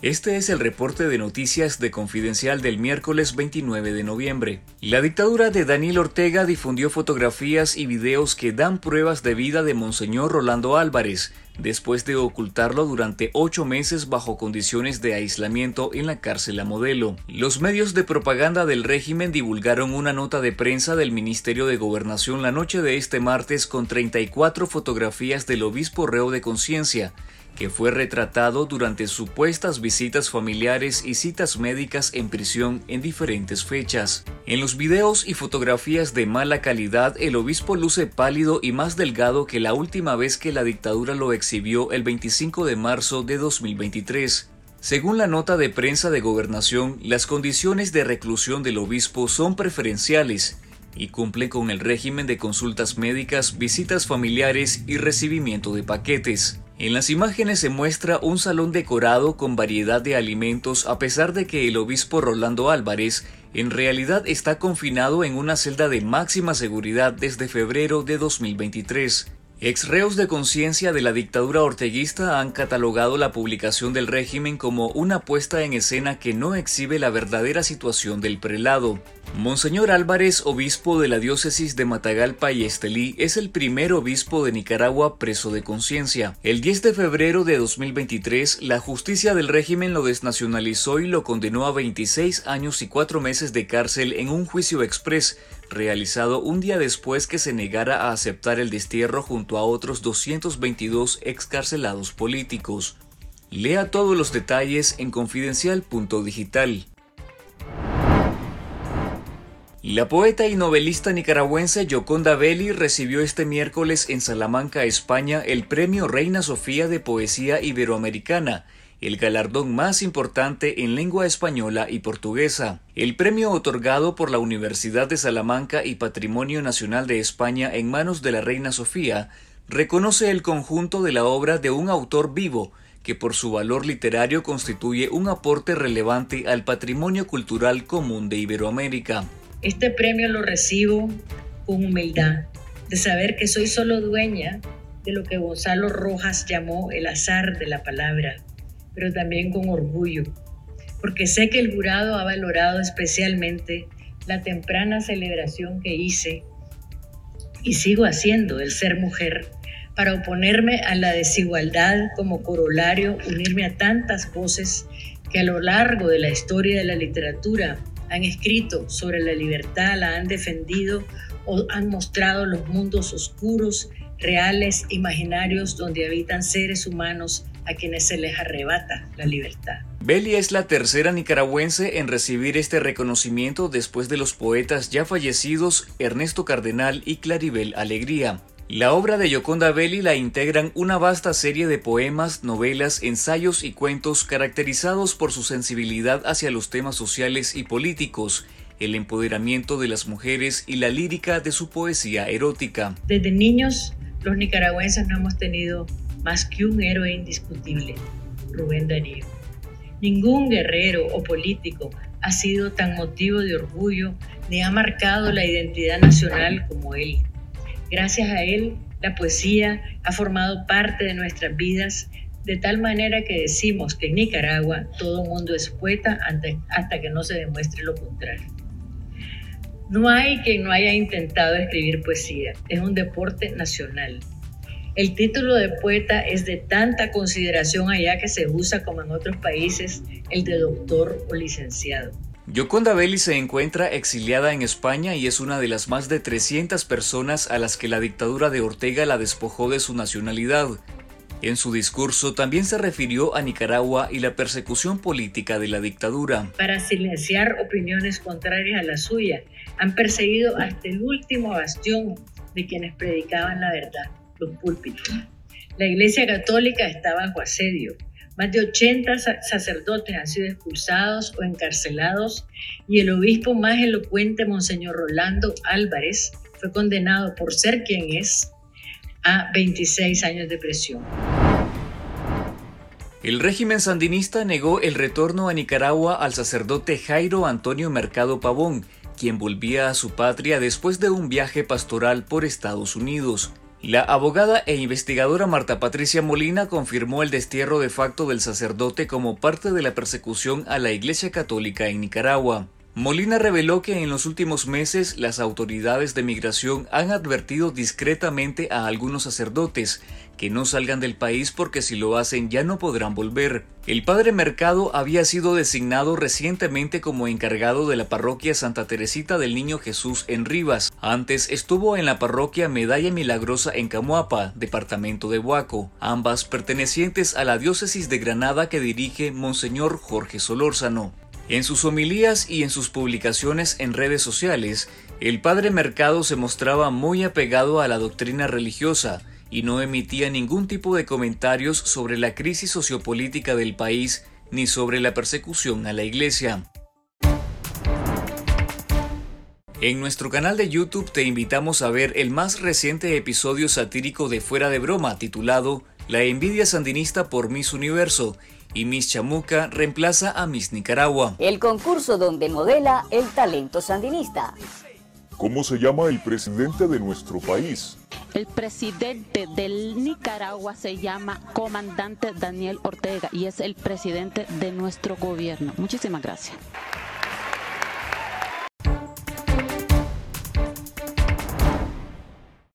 Este es el reporte de noticias de Confidencial del miércoles 29 de noviembre. La dictadura de Daniel Ortega difundió fotografías y videos que dan pruebas de vida de Monseñor Rolando Álvarez, después de ocultarlo durante ocho meses bajo condiciones de aislamiento en la cárcel a modelo. Los medios de propaganda del régimen divulgaron una nota de prensa del Ministerio de Gobernación la noche de este martes con 34 fotografías del obispo reo de conciencia, que fue retratado durante supuestas visitas familiares y citas médicas en prisión en diferentes fechas. En los videos y fotografías de mala calidad, el obispo luce pálido y más delgado que la última vez que la dictadura lo exhibió el 25 de marzo de 2023. Según la nota de prensa de gobernación, las condiciones de reclusión del obispo son preferenciales y cumplen con el régimen de consultas médicas, visitas familiares y recibimiento de paquetes. En las imágenes se muestra un salón decorado con variedad de alimentos a pesar de que el obispo Rolando Álvarez en realidad está confinado en una celda de máxima seguridad desde febrero de 2023. Exreos de conciencia de la dictadura orteguista han catalogado la publicación del régimen como una puesta en escena que no exhibe la verdadera situación del prelado. Monseñor Álvarez, obispo de la diócesis de Matagalpa y Estelí, es el primer obispo de Nicaragua preso de conciencia. El 10 de febrero de 2023, la justicia del régimen lo desnacionalizó y lo condenó a 26 años y 4 meses de cárcel en un juicio express realizado un día después que se negara a aceptar el destierro junto a otros 222 excarcelados políticos. Lea todos los detalles en confidencial.digital. La poeta y novelista nicaragüense Yoconda Belli recibió este miércoles en Salamanca, España, el Premio Reina Sofía de Poesía Iberoamericana, el galardón más importante en lengua española y portuguesa. El premio otorgado por la Universidad de Salamanca y Patrimonio Nacional de España en manos de la Reina Sofía reconoce el conjunto de la obra de un autor vivo que por su valor literario constituye un aporte relevante al patrimonio cultural común de Iberoamérica. Este premio lo recibo con humildad, de saber que soy solo dueña de lo que Gonzalo Rojas llamó el azar de la palabra, pero también con orgullo, porque sé que el jurado ha valorado especialmente la temprana celebración que hice y sigo haciendo el ser mujer para oponerme a la desigualdad como corolario, unirme a tantas voces que a lo largo de la historia de la literatura han escrito sobre la libertad, la han defendido o han mostrado los mundos oscuros, reales, imaginarios, donde habitan seres humanos a quienes se les arrebata la libertad. Belli es la tercera nicaragüense en recibir este reconocimiento después de los poetas ya fallecidos Ernesto Cardenal y Claribel Alegría. La obra de Yoconda Belli la integran una vasta serie de poemas, novelas, ensayos y cuentos caracterizados por su sensibilidad hacia los temas sociales y políticos, el empoderamiento de las mujeres y la lírica de su poesía erótica. Desde niños, los nicaragüenses no hemos tenido más que un héroe indiscutible, Rubén Darío. Ningún guerrero o político ha sido tan motivo de orgullo ni ha marcado la identidad nacional como él. Gracias a él, la poesía ha formado parte de nuestras vidas de tal manera que decimos que en Nicaragua todo mundo es poeta hasta que no se demuestre lo contrario. No hay quien no haya intentado escribir poesía, es un deporte nacional. El título de poeta es de tanta consideración allá que se usa como en otros países el de doctor o licenciado. Yoconda Belli se encuentra exiliada en España y es una de las más de 300 personas a las que la dictadura de Ortega la despojó de su nacionalidad. En su discurso también se refirió a Nicaragua y la persecución política de la dictadura. Para silenciar opiniones contrarias a la suya, han perseguido hasta el último bastión de quienes predicaban la verdad los púlpitos. La Iglesia Católica está bajo asedio. Más de 80 sacerdotes han sido expulsados o encarcelados y el obispo más elocuente, Monseñor Rolando Álvarez, fue condenado por ser quien es a 26 años de prisión. El régimen sandinista negó el retorno a Nicaragua al sacerdote Jairo Antonio Mercado Pavón, quien volvía a su patria después de un viaje pastoral por Estados Unidos. La abogada e investigadora Marta Patricia Molina confirmó el destierro de facto del sacerdote como parte de la persecución a la Iglesia Católica en Nicaragua. Molina reveló que en los últimos meses las autoridades de migración han advertido discretamente a algunos sacerdotes que no salgan del país porque si lo hacen ya no podrán volver. El padre Mercado había sido designado recientemente como encargado de la parroquia Santa Teresita del Niño Jesús en Rivas. Antes estuvo en la parroquia Medalla Milagrosa en Camuapa, departamento de Huaco, ambas pertenecientes a la diócesis de Granada que dirige Monseñor Jorge Solórzano. En sus homilías y en sus publicaciones en redes sociales, el padre Mercado se mostraba muy apegado a la doctrina religiosa y no emitía ningún tipo de comentarios sobre la crisis sociopolítica del país ni sobre la persecución a la iglesia. En nuestro canal de YouTube te invitamos a ver el más reciente episodio satírico de Fuera de Broma titulado La envidia sandinista por Miss Universo y Miss Chamuca reemplaza a Miss Nicaragua. El concurso donde modela el talento sandinista. ¿Cómo se llama el presidente de nuestro país? El presidente del Nicaragua se llama comandante Daniel Ortega y es el presidente de nuestro gobierno. Muchísimas gracias.